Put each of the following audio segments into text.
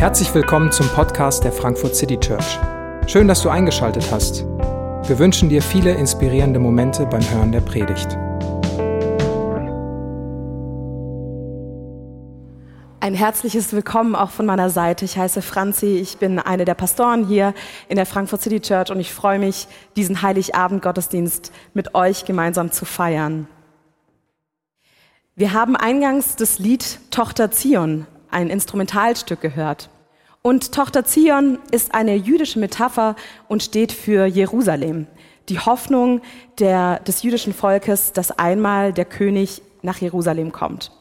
Herzlich willkommen zum Podcast der Frankfurt City Church. Schön, dass du eingeschaltet hast. Wir wünschen dir viele inspirierende Momente beim Hören der Predigt. Ein herzliches Willkommen auch von meiner Seite. Ich heiße Franzi, ich bin eine der Pastoren hier in der Frankfurt City Church und ich freue mich, diesen Heiligabend-Gottesdienst mit euch gemeinsam zu feiern. Wir haben eingangs das Lied Tochter Zion ein Instrumentalstück gehört. Und Tochter Zion ist eine jüdische Metapher und steht für Jerusalem, die Hoffnung der, des jüdischen Volkes, dass einmal der König nach Jerusalem kommt.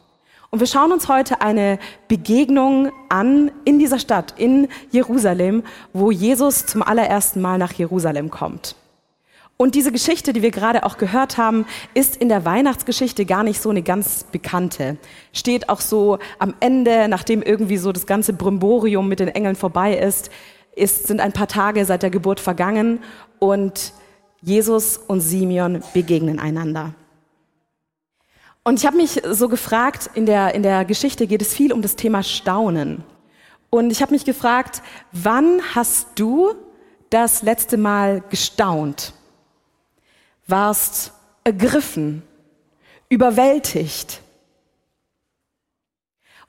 Und wir schauen uns heute eine Begegnung an in dieser Stadt, in Jerusalem, wo Jesus zum allerersten Mal nach Jerusalem kommt. Und diese Geschichte, die wir gerade auch gehört haben, ist in der Weihnachtsgeschichte gar nicht so eine ganz bekannte. Steht auch so am Ende, nachdem irgendwie so das ganze Brimborium mit den Engeln vorbei ist, ist sind ein paar Tage seit der Geburt vergangen und Jesus und Simeon begegnen einander. Und ich habe mich so gefragt, in der, in der Geschichte geht es viel um das Thema Staunen. Und ich habe mich gefragt, wann hast du das letzte Mal gestaunt? Warst ergriffen, überwältigt.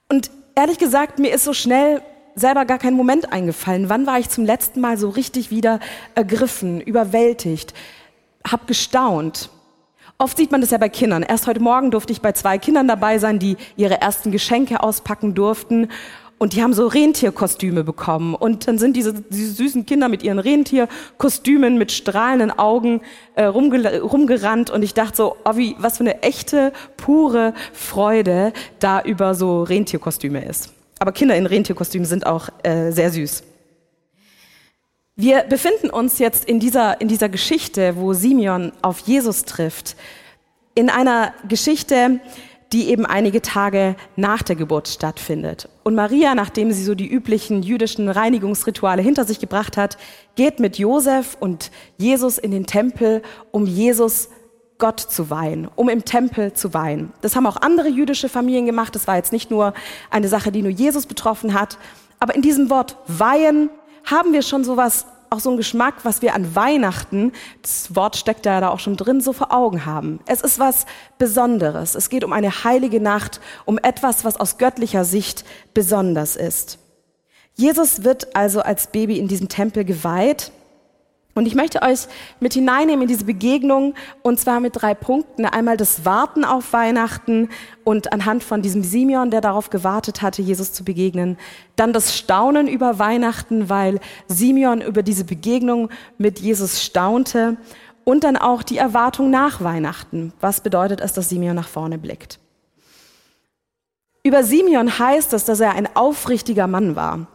Und ehrlich gesagt, mir ist so schnell selber gar kein Moment eingefallen. Wann war ich zum letzten Mal so richtig wieder ergriffen, überwältigt, hab gestaunt? Oft sieht man das ja bei Kindern. Erst heute Morgen durfte ich bei zwei Kindern dabei sein, die ihre ersten Geschenke auspacken durften. Und die haben so Rentierkostüme bekommen. Und dann sind diese, diese süßen Kinder mit ihren Rentierkostümen mit strahlenden Augen äh, rumge rumgerannt. Und ich dachte so, oh, wie, was für eine echte, pure Freude da über so Rentierkostüme ist. Aber Kinder in Rentierkostümen sind auch äh, sehr süß. Wir befinden uns jetzt in dieser, in dieser Geschichte, wo Simeon auf Jesus trifft. In einer Geschichte, die eben einige Tage nach der Geburt stattfindet. Und Maria, nachdem sie so die üblichen jüdischen Reinigungsrituale hinter sich gebracht hat, geht mit Josef und Jesus in den Tempel, um Jesus Gott zu weihen, um im Tempel zu weihen. Das haben auch andere jüdische Familien gemacht. Das war jetzt nicht nur eine Sache, die nur Jesus betroffen hat. Aber in diesem Wort weihen haben wir schon sowas auch so ein Geschmack, was wir an Weihnachten, das Wort steckt ja da auch schon drin, so vor Augen haben. Es ist was Besonderes. Es geht um eine heilige Nacht, um etwas, was aus göttlicher Sicht besonders ist. Jesus wird also als Baby in diesem Tempel geweiht und ich möchte euch mit hineinnehmen in diese Begegnung und zwar mit drei Punkten. Einmal das Warten auf Weihnachten und anhand von diesem Simeon, der darauf gewartet hatte, Jesus zu begegnen. Dann das Staunen über Weihnachten, weil Simeon über diese Begegnung mit Jesus staunte. Und dann auch die Erwartung nach Weihnachten. Was bedeutet es, dass Simeon nach vorne blickt? Über Simeon heißt es, dass er ein aufrichtiger Mann war.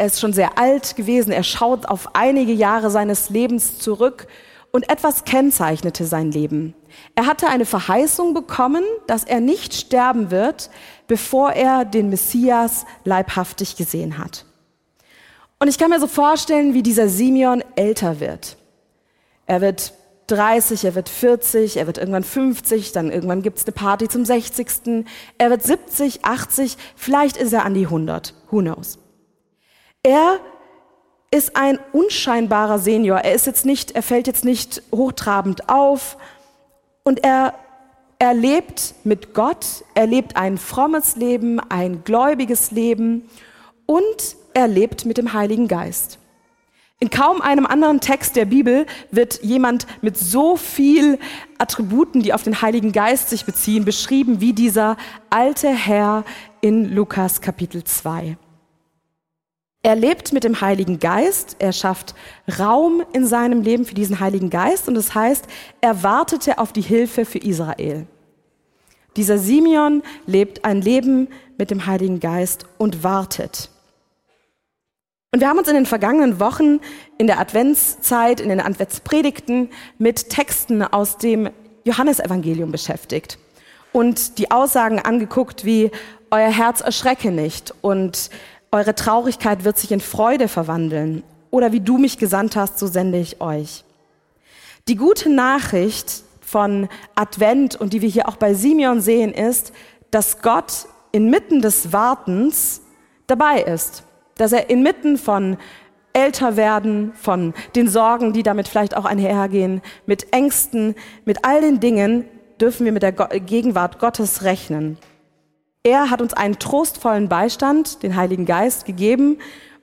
Er ist schon sehr alt gewesen. Er schaut auf einige Jahre seines Lebens zurück und etwas kennzeichnete sein Leben. Er hatte eine Verheißung bekommen, dass er nicht sterben wird, bevor er den Messias leibhaftig gesehen hat. Und ich kann mir so vorstellen, wie dieser Simeon älter wird. Er wird 30, er wird 40, er wird irgendwann 50, dann irgendwann gibt's eine Party zum 60. Er wird 70, 80, vielleicht ist er an die 100. Who knows? Er ist ein unscheinbarer Senior. Er ist jetzt nicht, er fällt jetzt nicht hochtrabend auf und er, er lebt mit Gott, er lebt ein frommes Leben, ein gläubiges Leben und er lebt mit dem Heiligen Geist. In kaum einem anderen Text der Bibel wird jemand mit so viel Attributen, die auf den Heiligen Geist sich beziehen, beschrieben wie dieser alte Herr in Lukas Kapitel 2. Er lebt mit dem Heiligen Geist, er schafft Raum in seinem Leben für diesen Heiligen Geist und das heißt, er wartete auf die Hilfe für Israel. Dieser Simeon lebt ein Leben mit dem Heiligen Geist und wartet. Und wir haben uns in den vergangenen Wochen in der Adventszeit, in den Adventspredigten mit Texten aus dem Johannesevangelium beschäftigt und die Aussagen angeguckt wie Euer Herz erschrecke nicht und eure Traurigkeit wird sich in Freude verwandeln. Oder wie du mich gesandt hast, so sende ich euch. Die gute Nachricht von Advent und die wir hier auch bei Simeon sehen, ist, dass Gott inmitten des Wartens dabei ist. dass er inmitten von älter werden, von den Sorgen, die damit vielleicht auch einhergehen, mit Ängsten, mit all den Dingen dürfen wir mit der Gegenwart Gottes rechnen. Er hat uns einen trostvollen Beistand, den Heiligen Geist, gegeben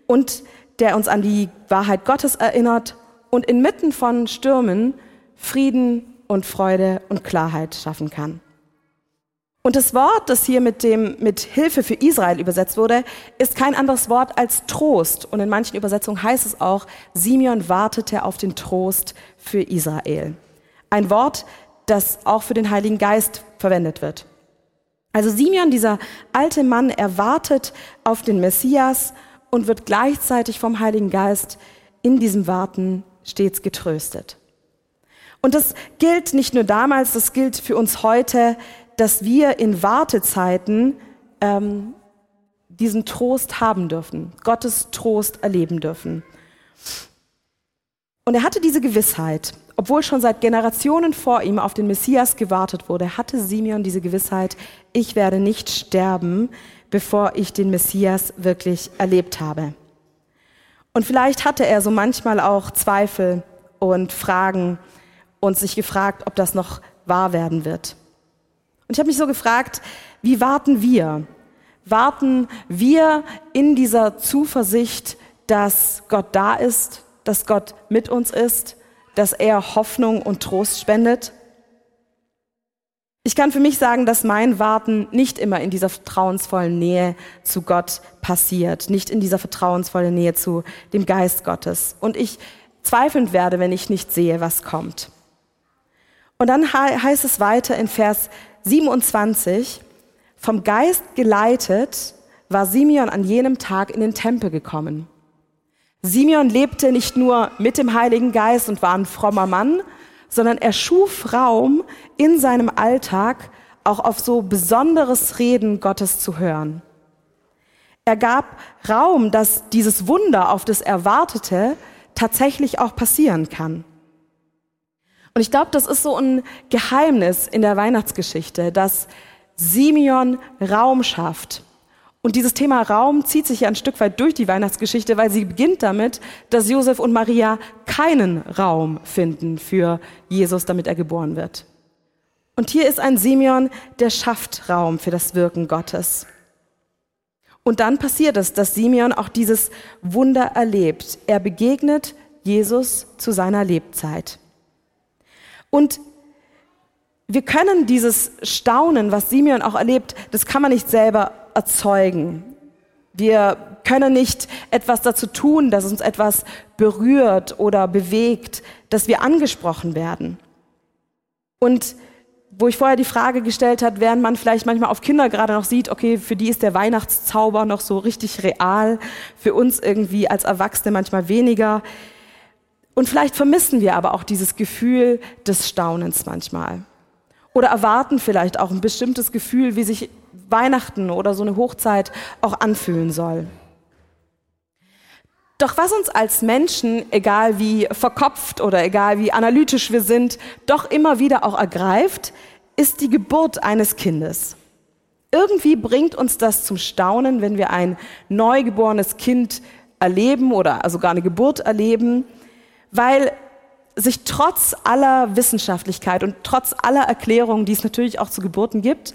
und der uns an die Wahrheit Gottes erinnert und inmitten von Stürmen Frieden und Freude und Klarheit schaffen kann. Und das Wort, das hier mit dem, mit Hilfe für Israel übersetzt wurde, ist kein anderes Wort als Trost. Und in manchen Übersetzungen heißt es auch, Simeon wartete auf den Trost für Israel. Ein Wort, das auch für den Heiligen Geist verwendet wird. Also Simeon, dieser alte Mann, erwartet auf den Messias und wird gleichzeitig vom Heiligen Geist in diesem Warten stets getröstet. Und das gilt nicht nur damals, das gilt für uns heute, dass wir in Wartezeiten ähm, diesen Trost haben dürfen, Gottes Trost erleben dürfen. Und er hatte diese Gewissheit, obwohl schon seit Generationen vor ihm auf den Messias gewartet wurde, hatte Simeon diese Gewissheit, ich werde nicht sterben, bevor ich den Messias wirklich erlebt habe. Und vielleicht hatte er so manchmal auch Zweifel und Fragen und sich gefragt, ob das noch wahr werden wird. Und ich habe mich so gefragt, wie warten wir? Warten wir in dieser Zuversicht, dass Gott da ist, dass Gott mit uns ist, dass er Hoffnung und Trost spendet? Ich kann für mich sagen, dass mein Warten nicht immer in dieser vertrauensvollen Nähe zu Gott passiert, nicht in dieser vertrauensvollen Nähe zu dem Geist Gottes. Und ich zweifelnd werde, wenn ich nicht sehe, was kommt. Und dann heißt es weiter in Vers 27, vom Geist geleitet war Simeon an jenem Tag in den Tempel gekommen. Simeon lebte nicht nur mit dem Heiligen Geist und war ein frommer Mann, sondern er schuf Raum in seinem Alltag auch auf so besonderes Reden Gottes zu hören. Er gab Raum, dass dieses Wunder, auf das er wartete, tatsächlich auch passieren kann. Und ich glaube, das ist so ein Geheimnis in der Weihnachtsgeschichte, dass Simeon Raum schafft. Und dieses Thema Raum zieht sich ja ein Stück weit durch die Weihnachtsgeschichte, weil sie beginnt damit, dass Josef und Maria keinen Raum finden für Jesus, damit er geboren wird. Und hier ist ein Simeon, der schafft Raum für das Wirken Gottes. Und dann passiert es, dass Simeon auch dieses Wunder erlebt. Er begegnet Jesus zu seiner Lebzeit. Und wir können dieses Staunen, was Simeon auch erlebt, das kann man nicht selber erzeugen. Wir können nicht etwas dazu tun, dass uns etwas berührt oder bewegt, dass wir angesprochen werden. Und wo ich vorher die Frage gestellt hat, während man vielleicht manchmal auf Kinder gerade noch sieht, okay, für die ist der Weihnachtszauber noch so richtig real, für uns irgendwie als Erwachsene manchmal weniger. Und vielleicht vermissen wir aber auch dieses Gefühl des Staunens manchmal. Oder erwarten vielleicht auch ein bestimmtes Gefühl, wie sich Weihnachten oder so eine Hochzeit auch anfühlen soll. Doch was uns als Menschen, egal wie verkopft oder egal wie analytisch wir sind, doch immer wieder auch ergreift, ist die Geburt eines Kindes. Irgendwie bringt uns das zum Staunen, wenn wir ein neugeborenes Kind erleben oder sogar eine Geburt erleben weil sich trotz aller Wissenschaftlichkeit und trotz aller Erklärungen, die es natürlich auch zu Geburten gibt,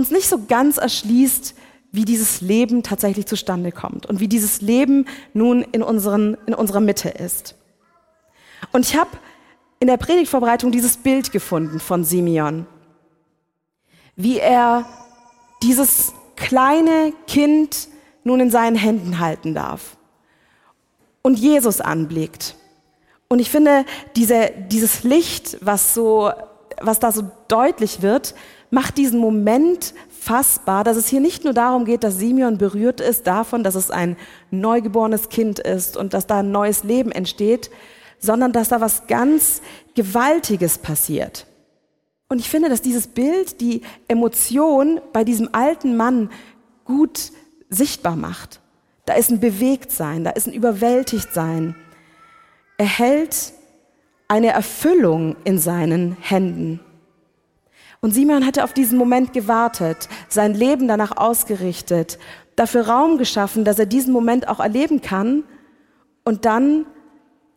uns nicht so ganz erschließt, wie dieses Leben tatsächlich zustande kommt und wie dieses Leben nun in, unseren, in unserer Mitte ist. Und ich habe in der Predigtvorbereitung dieses Bild gefunden von Simeon, wie er dieses kleine Kind nun in seinen Händen halten darf und Jesus anblickt und ich finde, diese, dieses Licht, was so, was da so deutlich wird, macht diesen Moment fassbar, dass es hier nicht nur darum geht, dass Simeon berührt ist davon, dass es ein neugeborenes Kind ist und dass da ein neues Leben entsteht, sondern dass da was ganz Gewaltiges passiert. Und ich finde, dass dieses Bild die Emotion bei diesem alten Mann gut sichtbar macht. Da ist ein Bewegtsein, da ist ein Überwältigtsein er hält eine Erfüllung in seinen Händen. Und Simon hatte auf diesen Moment gewartet, sein Leben danach ausgerichtet, dafür Raum geschaffen, dass er diesen Moment auch erleben kann. Und dann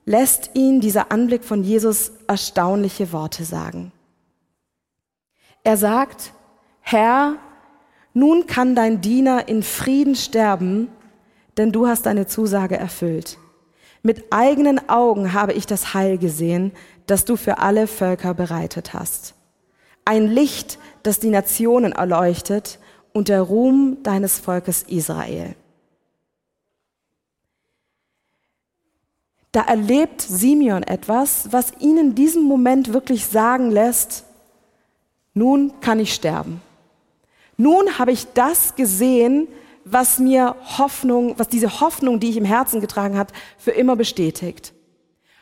lässt ihn dieser Anblick von Jesus erstaunliche Worte sagen. Er sagt, Herr, nun kann dein Diener in Frieden sterben, denn du hast deine Zusage erfüllt. Mit eigenen Augen habe ich das Heil gesehen, das du für alle Völker bereitet hast. Ein Licht, das die Nationen erleuchtet und der Ruhm deines Volkes Israel. Da erlebt Simeon etwas, was ihn in diesem Moment wirklich sagen lässt, nun kann ich sterben. Nun habe ich das gesehen, was mir Hoffnung, was diese Hoffnung, die ich im Herzen getragen hat, für immer bestätigt.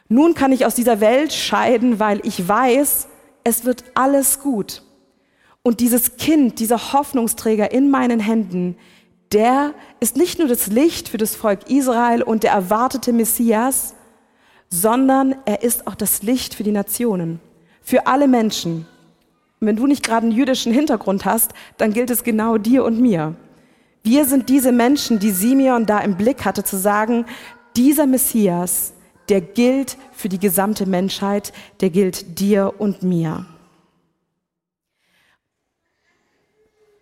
Nun kann ich aus dieser Welt scheiden, weil ich weiß, es wird alles gut. Und dieses Kind, dieser Hoffnungsträger in meinen Händen, der ist nicht nur das Licht für das Volk Israel und der erwartete Messias, sondern er ist auch das Licht für die Nationen, für alle Menschen. Und wenn du nicht gerade einen jüdischen Hintergrund hast, dann gilt es genau dir und mir. Wir sind diese Menschen, die Simeon da im Blick hatte, zu sagen, dieser Messias, der gilt für die gesamte Menschheit, der gilt dir und mir.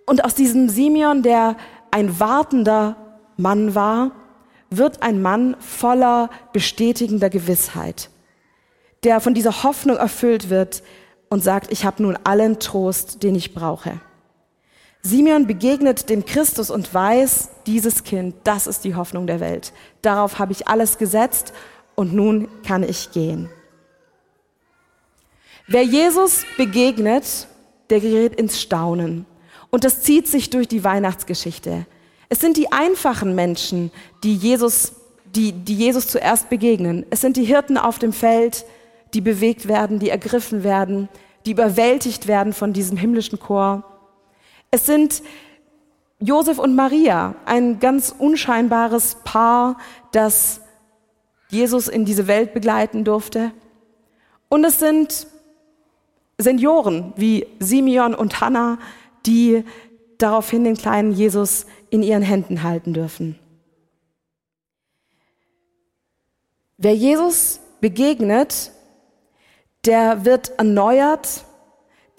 Und aus diesem Simeon, der ein wartender Mann war, wird ein Mann voller bestätigender Gewissheit, der von dieser Hoffnung erfüllt wird, und sagt, ich habe nun allen Trost, den ich brauche. Simeon begegnet dem Christus und weiß, dieses Kind, das ist die Hoffnung der Welt. Darauf habe ich alles gesetzt und nun kann ich gehen. Wer Jesus begegnet, der gerät ins Staunen. Und das zieht sich durch die Weihnachtsgeschichte. Es sind die einfachen Menschen, die Jesus, die, die Jesus zuerst begegnen. Es sind die Hirten auf dem Feld, die bewegt werden, die ergriffen werden, die überwältigt werden von diesem himmlischen Chor. Es sind Josef und Maria, ein ganz unscheinbares Paar, das Jesus in diese Welt begleiten durfte. Und es sind Senioren wie Simeon und Hannah, die daraufhin den kleinen Jesus in ihren Händen halten dürfen. Wer Jesus begegnet, der wird erneuert,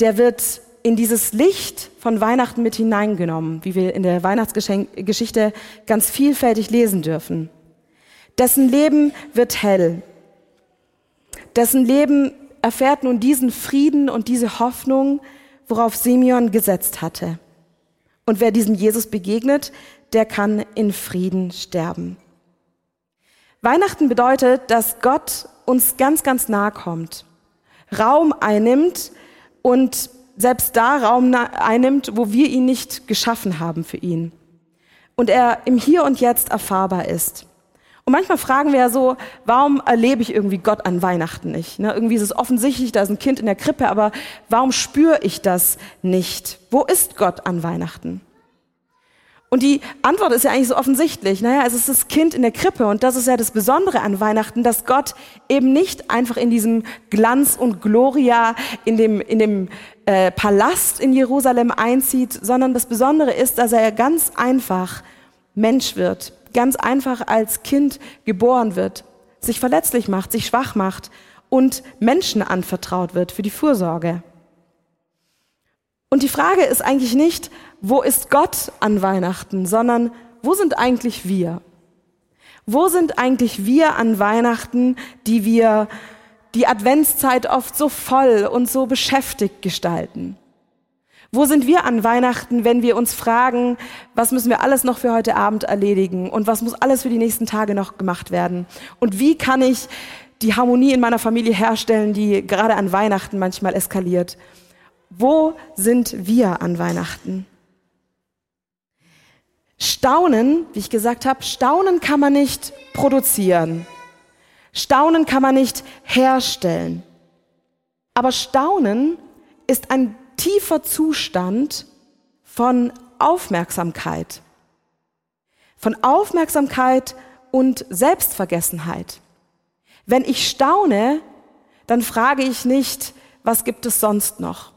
der wird in dieses Licht von Weihnachten mit hineingenommen, wie wir in der Weihnachtsgeschichte ganz vielfältig lesen dürfen. Dessen Leben wird hell. Dessen Leben erfährt nun diesen Frieden und diese Hoffnung, worauf Simeon gesetzt hatte. Und wer diesem Jesus begegnet, der kann in Frieden sterben. Weihnachten bedeutet, dass Gott uns ganz, ganz nahe kommt. Raum einnimmt und selbst da Raum einnimmt, wo wir ihn nicht geschaffen haben für ihn. Und er im Hier und Jetzt erfahrbar ist. Und manchmal fragen wir ja so, warum erlebe ich irgendwie Gott an Weihnachten nicht? Ne, irgendwie ist es offensichtlich, da ist ein Kind in der Krippe, aber warum spüre ich das nicht? Wo ist Gott an Weihnachten? Und die Antwort ist ja eigentlich so offensichtlich. Naja, es ist das Kind in der Krippe und das ist ja das Besondere an Weihnachten, dass Gott eben nicht einfach in diesem Glanz und Gloria in dem, in dem äh, Palast in Jerusalem einzieht, sondern das Besondere ist, dass er ganz einfach Mensch wird, ganz einfach als Kind geboren wird, sich verletzlich macht, sich schwach macht und Menschen anvertraut wird für die Fürsorge. Und die Frage ist eigentlich nicht, wo ist Gott an Weihnachten, sondern wo sind eigentlich wir? Wo sind eigentlich wir an Weihnachten, die wir die Adventszeit oft so voll und so beschäftigt gestalten? Wo sind wir an Weihnachten, wenn wir uns fragen, was müssen wir alles noch für heute Abend erledigen und was muss alles für die nächsten Tage noch gemacht werden? Und wie kann ich die Harmonie in meiner Familie herstellen, die gerade an Weihnachten manchmal eskaliert? Wo sind wir an Weihnachten? Staunen, wie ich gesagt habe, Staunen kann man nicht produzieren. Staunen kann man nicht herstellen. Aber Staunen ist ein tiefer Zustand von Aufmerksamkeit. Von Aufmerksamkeit und Selbstvergessenheit. Wenn ich staune, dann frage ich nicht, was gibt es sonst noch?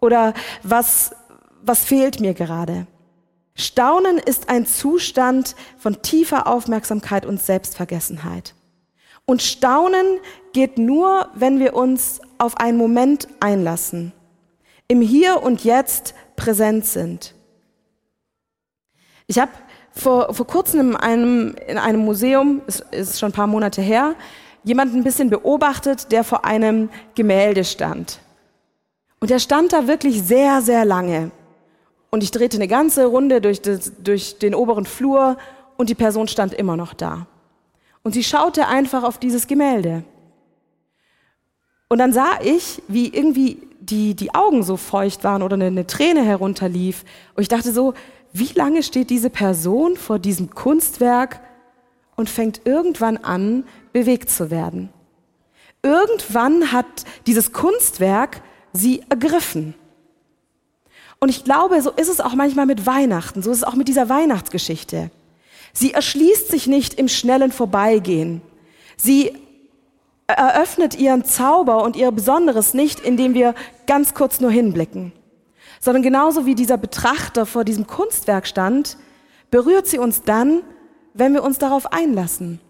Oder was, was fehlt mir gerade? Staunen ist ein Zustand von tiefer Aufmerksamkeit und Selbstvergessenheit. Und Staunen geht nur, wenn wir uns auf einen Moment einlassen, im Hier und Jetzt präsent sind. Ich habe vor, vor kurzem in einem, in einem Museum, es ist schon ein paar Monate her, jemanden ein bisschen beobachtet, der vor einem Gemälde stand. Und er stand da wirklich sehr, sehr lange. Und ich drehte eine ganze Runde durch, das, durch den oberen Flur und die Person stand immer noch da. Und sie schaute einfach auf dieses Gemälde. Und dann sah ich, wie irgendwie die, die Augen so feucht waren oder eine, eine Träne herunterlief. Und ich dachte so, wie lange steht diese Person vor diesem Kunstwerk und fängt irgendwann an, bewegt zu werden. Irgendwann hat dieses Kunstwerk sie ergriffen. Und ich glaube, so ist es auch manchmal mit Weihnachten, so ist es auch mit dieser Weihnachtsgeschichte. Sie erschließt sich nicht im schnellen Vorbeigehen. Sie eröffnet ihren Zauber und ihr Besonderes nicht, indem wir ganz kurz nur hinblicken, sondern genauso wie dieser Betrachter vor diesem Kunstwerk stand, berührt sie uns dann, wenn wir uns darauf einlassen,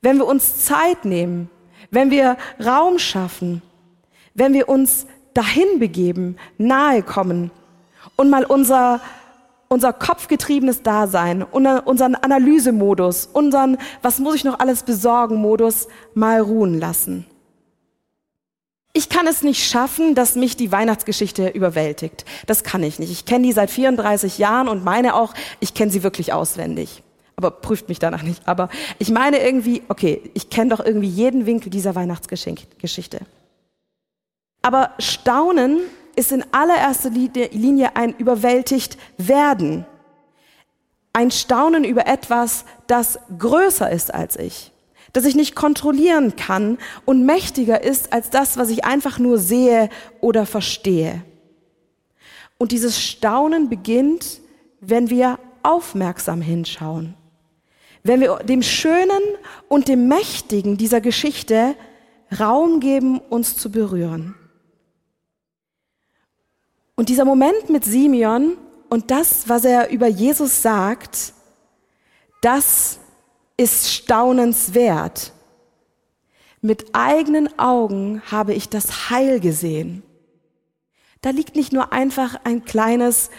wenn wir uns Zeit nehmen, wenn wir Raum schaffen, wenn wir uns dahin begeben, nahe kommen und mal unser, unser kopfgetriebenes Dasein, unseren Analysemodus, unseren Was muss ich noch alles besorgen Modus mal ruhen lassen. Ich kann es nicht schaffen, dass mich die Weihnachtsgeschichte überwältigt. Das kann ich nicht. Ich kenne die seit 34 Jahren und meine auch, ich kenne sie wirklich auswendig. Aber prüft mich danach nicht. Aber ich meine irgendwie, okay, ich kenne doch irgendwie jeden Winkel dieser Weihnachtsgeschichte. Aber Staunen ist in allererster Linie ein überwältigt werden. Ein Staunen über etwas, das größer ist als ich, das ich nicht kontrollieren kann und mächtiger ist als das, was ich einfach nur sehe oder verstehe. Und dieses Staunen beginnt, wenn wir aufmerksam hinschauen, wenn wir dem Schönen und dem Mächtigen dieser Geschichte Raum geben, uns zu berühren. Und dieser Moment mit Simeon und das, was er über Jesus sagt, das ist staunenswert. Mit eigenen Augen habe ich das Heil gesehen. Da liegt nicht nur einfach ein kleines,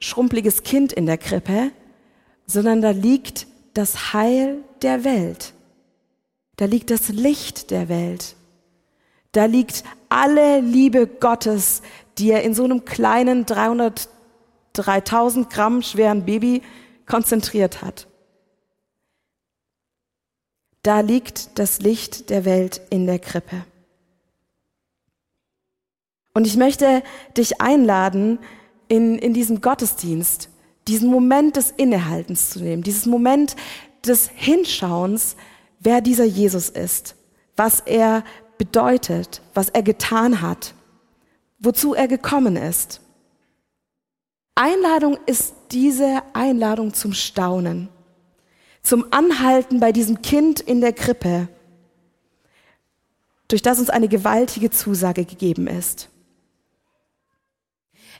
schrumpeliges Kind in der Krippe, sondern da liegt das Heil der Welt. Da liegt das Licht der Welt. Da liegt alle Liebe Gottes, die er in so einem kleinen 300, 3000 Gramm schweren Baby konzentriert hat. Da liegt das Licht der Welt in der Krippe. Und ich möchte dich einladen, in, in diesem Gottesdienst diesen Moment des Innehaltens zu nehmen, dieses Moment des Hinschauens, wer dieser Jesus ist, was er bedeutet, was er getan hat wozu er gekommen ist. Einladung ist diese Einladung zum Staunen, zum Anhalten bei diesem Kind in der Krippe, durch das uns eine gewaltige Zusage gegeben ist.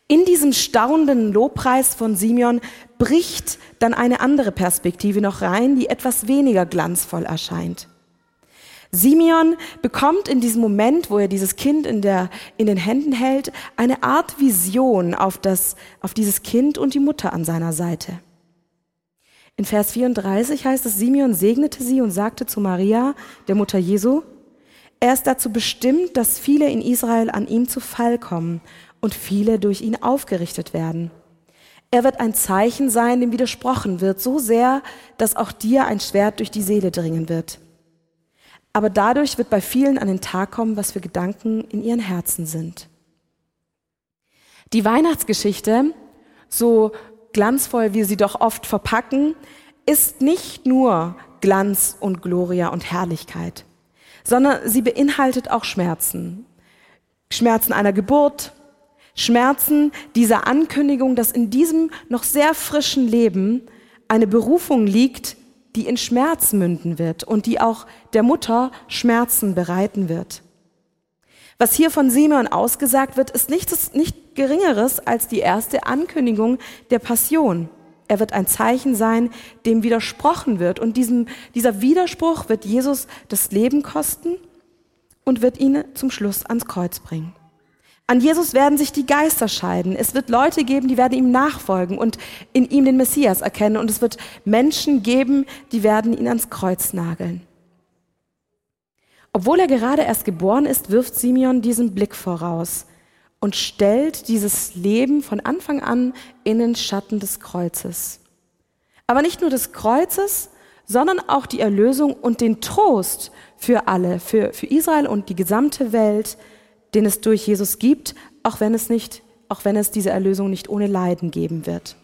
In diesem staunenden Lobpreis von Simeon bricht dann eine andere Perspektive noch rein, die etwas weniger glanzvoll erscheint. Simeon bekommt in diesem Moment, wo er dieses Kind in, der, in den Händen hält, eine Art Vision auf, das, auf dieses Kind und die Mutter an seiner Seite. In Vers 34 heißt es, Simeon segnete sie und sagte zu Maria, der Mutter Jesu, er ist dazu bestimmt, dass viele in Israel an ihm zu Fall kommen und viele durch ihn aufgerichtet werden. Er wird ein Zeichen sein, dem widersprochen wird, so sehr, dass auch dir ein Schwert durch die Seele dringen wird. Aber dadurch wird bei vielen an den Tag kommen, was für Gedanken in ihren Herzen sind. Die Weihnachtsgeschichte, so glanzvoll wir sie doch oft verpacken, ist nicht nur Glanz und Gloria und Herrlichkeit, sondern sie beinhaltet auch Schmerzen. Schmerzen einer Geburt, Schmerzen dieser Ankündigung, dass in diesem noch sehr frischen Leben eine Berufung liegt, die in Schmerz münden wird und die auch der Mutter Schmerzen bereiten wird. Was hier von Simeon ausgesagt wird, ist nichts nicht geringeres als die erste Ankündigung der Passion. Er wird ein Zeichen sein, dem widersprochen wird. Und diesem, dieser Widerspruch wird Jesus das Leben kosten und wird ihn zum Schluss ans Kreuz bringen. An Jesus werden sich die Geister scheiden. Es wird Leute geben, die werden ihm nachfolgen und in ihm den Messias erkennen. Und es wird Menschen geben, die werden ihn ans Kreuz nageln. Obwohl er gerade erst geboren ist, wirft Simeon diesen Blick voraus und stellt dieses Leben von Anfang an in den Schatten des Kreuzes. Aber nicht nur des Kreuzes, sondern auch die Erlösung und den Trost für alle, für, für Israel und die gesamte Welt, den es durch Jesus gibt, auch wenn es nicht, auch wenn es diese Erlösung nicht ohne Leiden geben wird.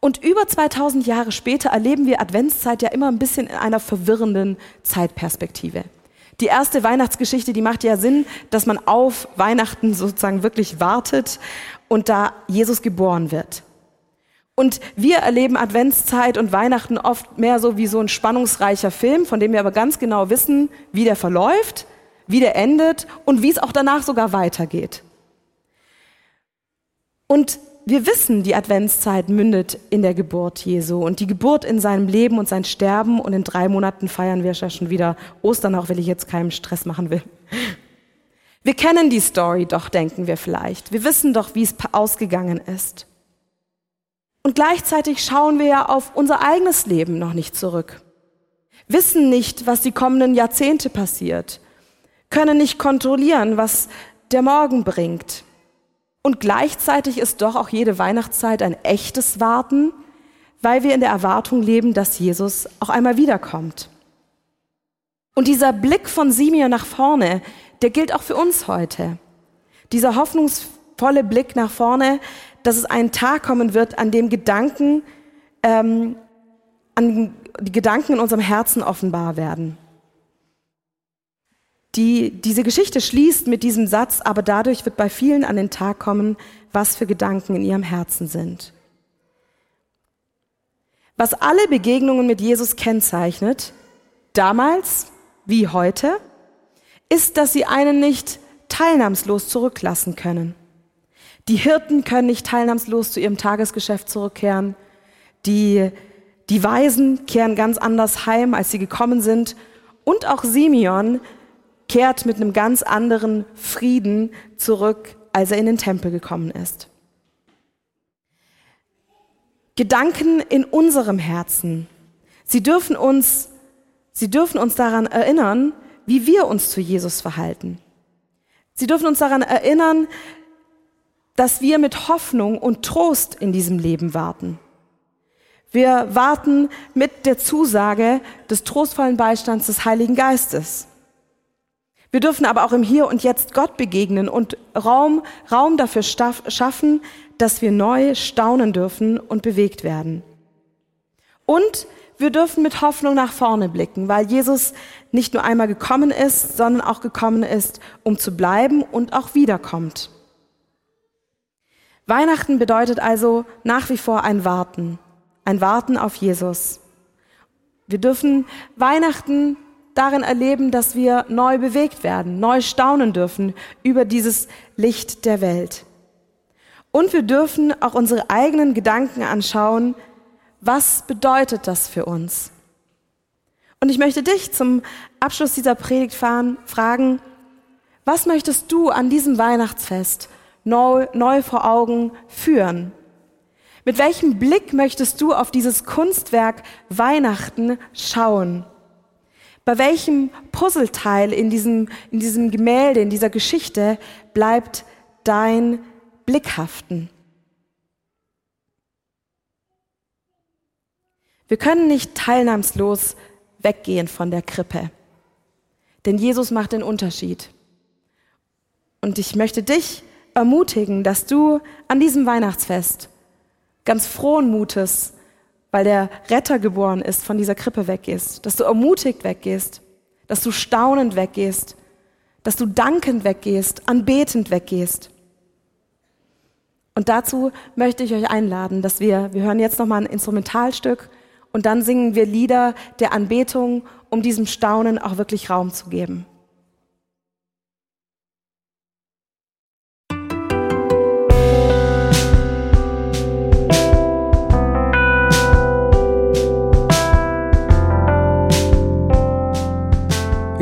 Und über 2000 Jahre später erleben wir Adventszeit ja immer ein bisschen in einer verwirrenden Zeitperspektive. Die erste Weihnachtsgeschichte, die macht ja Sinn, dass man auf Weihnachten sozusagen wirklich wartet und da Jesus geboren wird. Und wir erleben Adventszeit und Weihnachten oft mehr so wie so ein spannungsreicher Film, von dem wir aber ganz genau wissen, wie der verläuft wie der endet und wie es auch danach sogar weitergeht. Und wir wissen, die Adventszeit mündet in der Geburt Jesu und die Geburt in seinem Leben und sein Sterben und in drei Monaten feiern wir ja schon wieder Ostern, auch wenn ich jetzt keinen Stress machen will. Wir kennen die Story doch, denken wir vielleicht. Wir wissen doch, wie es ausgegangen ist. Und gleichzeitig schauen wir ja auf unser eigenes Leben noch nicht zurück. Wissen nicht, was die kommenden Jahrzehnte passiert können nicht kontrollieren, was der Morgen bringt. Und gleichzeitig ist doch auch jede Weihnachtszeit ein echtes Warten, weil wir in der Erwartung leben, dass Jesus auch einmal wiederkommt. Und dieser Blick von Simeon nach vorne, der gilt auch für uns heute. Dieser hoffnungsvolle Blick nach vorne, dass es einen Tag kommen wird, an dem Gedanken, ähm, an die Gedanken in unserem Herzen offenbar werden die diese Geschichte schließt mit diesem Satz, aber dadurch wird bei vielen an den Tag kommen, was für Gedanken in ihrem Herzen sind. Was alle Begegnungen mit Jesus kennzeichnet, damals wie heute, ist, dass sie einen nicht teilnahmslos zurücklassen können. Die Hirten können nicht teilnahmslos zu ihrem Tagesgeschäft zurückkehren. Die, die Weisen kehren ganz anders heim, als sie gekommen sind. Und auch Simeon kehrt mit einem ganz anderen Frieden zurück, als er in den Tempel gekommen ist. Gedanken in unserem Herzen, sie dürfen uns, sie dürfen uns daran erinnern, wie wir uns zu Jesus verhalten. Sie dürfen uns daran erinnern, dass wir mit Hoffnung und Trost in diesem Leben warten. Wir warten mit der Zusage des trostvollen Beistands des Heiligen Geistes. Wir dürfen aber auch im Hier und Jetzt Gott begegnen und Raum, Raum dafür schaffen, dass wir neu staunen dürfen und bewegt werden. Und wir dürfen mit Hoffnung nach vorne blicken, weil Jesus nicht nur einmal gekommen ist, sondern auch gekommen ist, um zu bleiben und auch wiederkommt. Weihnachten bedeutet also nach wie vor ein Warten, ein Warten auf Jesus. Wir dürfen Weihnachten darin erleben, dass wir neu bewegt werden, neu staunen dürfen über dieses Licht der Welt. Und wir dürfen auch unsere eigenen Gedanken anschauen, was bedeutet das für uns? Und ich möchte dich zum Abschluss dieser Predigt fragen, was möchtest du an diesem Weihnachtsfest neu, neu vor Augen führen? Mit welchem Blick möchtest du auf dieses Kunstwerk Weihnachten schauen? Bei welchem Puzzleteil in diesem, in diesem Gemälde, in dieser Geschichte bleibt dein Blick haften? Wir können nicht teilnahmslos weggehen von der Krippe, denn Jesus macht den Unterschied. Und ich möchte dich ermutigen, dass du an diesem Weihnachtsfest ganz frohen Mutes weil der Retter geboren ist, von dieser Krippe weggehst, dass du ermutigt weggehst, dass du staunend weggehst, dass du dankend weggehst, anbetend weggehst. Und dazu möchte ich euch einladen, dass wir, wir hören jetzt nochmal ein Instrumentalstück und dann singen wir Lieder der Anbetung, um diesem Staunen auch wirklich Raum zu geben.